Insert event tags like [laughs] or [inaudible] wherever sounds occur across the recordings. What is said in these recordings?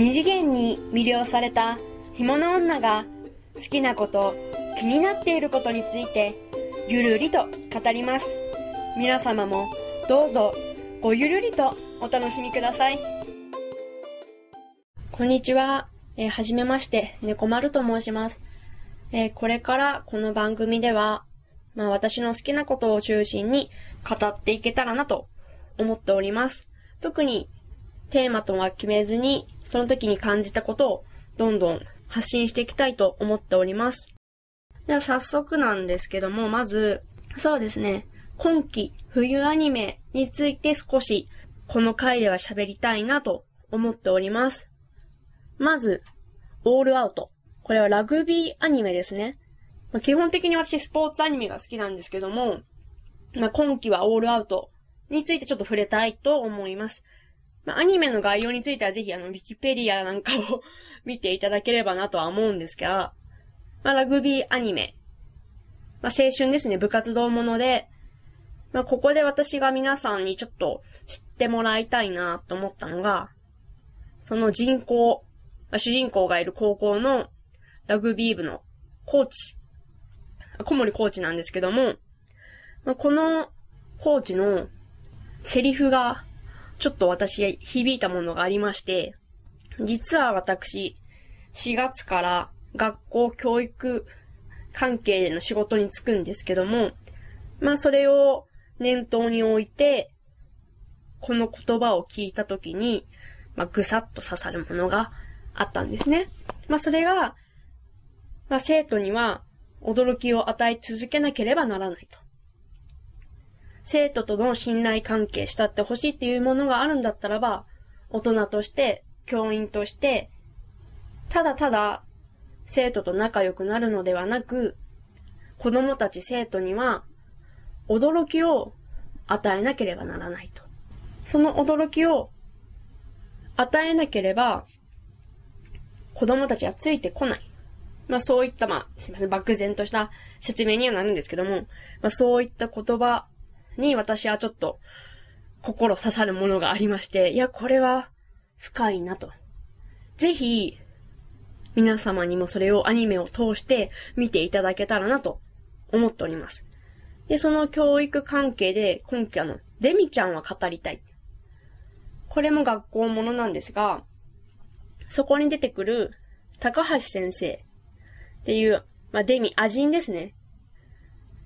二次元に魅了された干物女が好きなこと、気になっていることについてゆるりと語ります。皆様もどうぞごゆるりとお楽しみください。こんにちは。えーはじめまして、猫丸と申します。えーこれからこの番組では、まあ私の好きなことを中心に語っていけたらなと思っております。特にテーマとは決めずに、その時に感じたことをどんどん発信していきたいと思っております。では早速なんですけども、まず、そうですね、今季冬アニメについて少しこの回では喋りたいなと思っております。まず、オールアウト。これはラグビーアニメですね。まあ基本的に私スポーツアニメが好きなんですけども、まあ、今季はオールアウトについてちょっと触れたいと思います。まあ、アニメの概要についてはぜひあの、ウィキペディアなんかを [laughs] 見ていただければなとは思うんですが、まあ、ラグビーアニメ。まあ、青春ですね、部活動もので、まあ、ここで私が皆さんにちょっと知ってもらいたいなと思ったのが、その人口、まあ、主人公がいる高校のラグビー部のコーチ、小森コーチなんですけども、まあ、このコーチのセリフがちょっと私響いたものがありまして、実は私、4月から学校教育関係での仕事に就くんですけども、まあそれを念頭に置いて、この言葉を聞いたときに、まあぐさっと刺さるものがあったんですね。まあそれが、まあ生徒には驚きを与え続けなければならないと。生徒との信頼関係したってほしいっていうものがあるんだったらば、大人として、教員として、ただただ生徒と仲良くなるのではなく、子供たち生徒には驚きを与えなければならないと。その驚きを与えなければ、子供たちはついてこない。まあそういった、まあ、すいません、漠然とした説明にはなるんですけども、まあそういった言葉に私はちょっと心刺さるものがありまして、いや、これは深いなと。ぜひ、皆様にもそれをアニメを通して見ていただけたらなと思っております。で、その教育関係で今期あの、デミちゃんは語りたい。これも学校ものなんですが、そこに出てくる高橋先生っていう、まあ、デミ、アジンですね。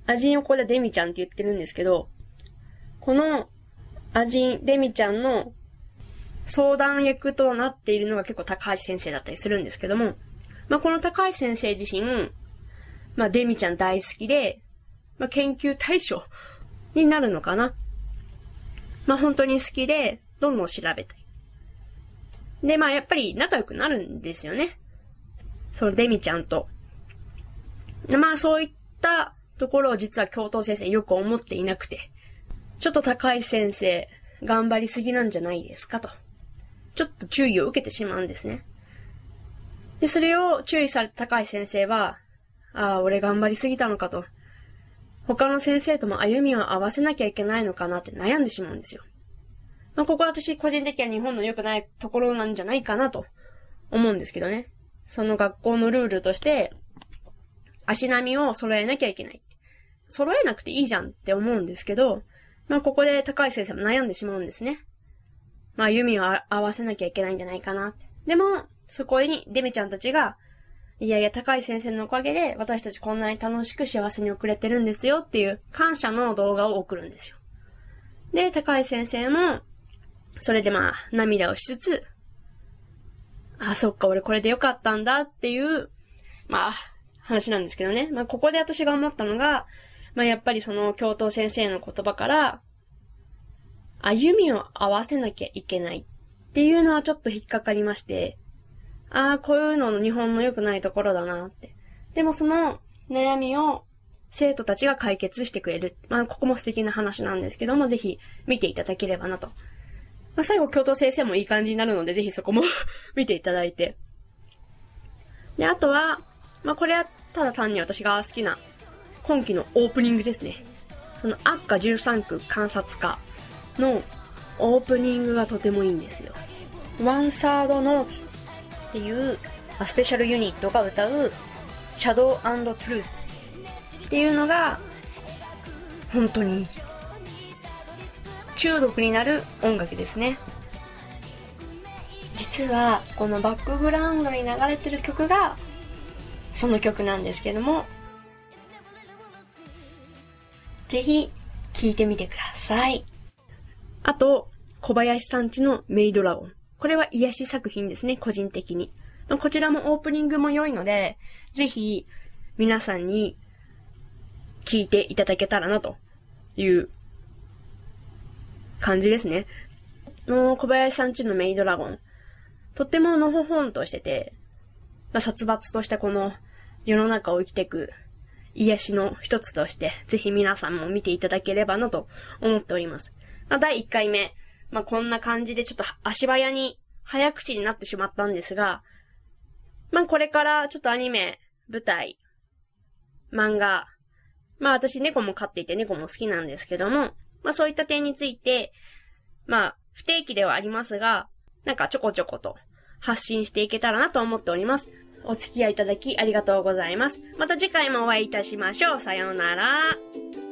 アジンをここでデミちゃんって言ってるんですけど、このアジン、デミちゃんの相談役となっているのが結構高橋先生だったりするんですけども、まあ、この高橋先生自身、まあ、デミちゃん大好きで、まあ、研究対象になるのかな。まあ、本当に好きで、どんどん調べたい。で、まあ、やっぱり仲良くなるんですよね。そのデミちゃんと。まあ、そういったところを実は教頭先生よく思っていなくて、ちょっと高橋先生、頑張りすぎなんじゃないですかと。ちょっと注意を受けてしまうんですね。で、それを注意された高橋先生は、ああ、俺頑張りすぎたのかと。他の先生とも歩みを合わせなきゃいけないのかなって悩んでしまうんですよ。まあ、ここは私個人的には日本の良くないところなんじゃないかなと思うんですけどね。その学校のルールとして、足並みを揃えなきゃいけない。揃えなくていいじゃんって思うんですけど、まあここで高橋先生も悩んでしまうんですね。まあ弓を合わせなきゃいけないんじゃないかな。でも、そこにデミちゃんたちが、いやいや、高橋先生のおかげで私たちこんなに楽しく幸せに送れてるんですよっていう感謝の動画を送るんですよ。で、高橋先生も、それでまあ涙をしつつ、あ、そっか、俺これでよかったんだっていう、まあ、話なんですけどね。まあ、ここで私が思ったのが、まあ、やっぱりその教頭先生の言葉から、歩みを合わせなきゃいけないっていうのはちょっと引っかかりまして、ああ、こういうのの日本の良くないところだなって。でもその悩みを生徒たちが解決してくれる。まあ、ここも素敵な話なんですけども、ぜひ見ていただければなと。まあ、最後、教頭先生もいい感じになるので、ぜひそこも [laughs] 見ていただいて。で、あとは、まあ、これはただ単に私が好きな今期のオープニングですね。そのアッカ13区観察課のオープニングがとてもいいんですよ。ワンサードノーツっっていうスペシャルユニットが歌うシャドウトゥルースっていうのが本当に中毒になる音楽ですね。実はこのバックグラウンドに流れてる曲がその曲なんですけどもぜひ聴いてみてください。あと、小林さんちのメイドラゴン。これは癒し作品ですね、個人的に。こちらもオープニングも良いので、ぜひ皆さんに聞いていただけたらなという感じですね。の小林さんちのメイドラゴン。とってものほほんとしてて、まあ、殺伐としたこの世の中を生きていく癒しの一つとして、ぜひ皆さんも見ていただければなと思っております。まあ、第1回目、まあ、こんな感じでちょっと足早に早口になってしまったんですが、まあ、これからちょっとアニメ、舞台、漫画、まあ私猫も飼っていて猫も好きなんですけども、まあそういった点について、まあ不定期ではありますが、なんかちょこちょこと発信していけたらなと思っております。お付き合いいただきありがとうございます。また次回もお会いいたしましょう。さようなら。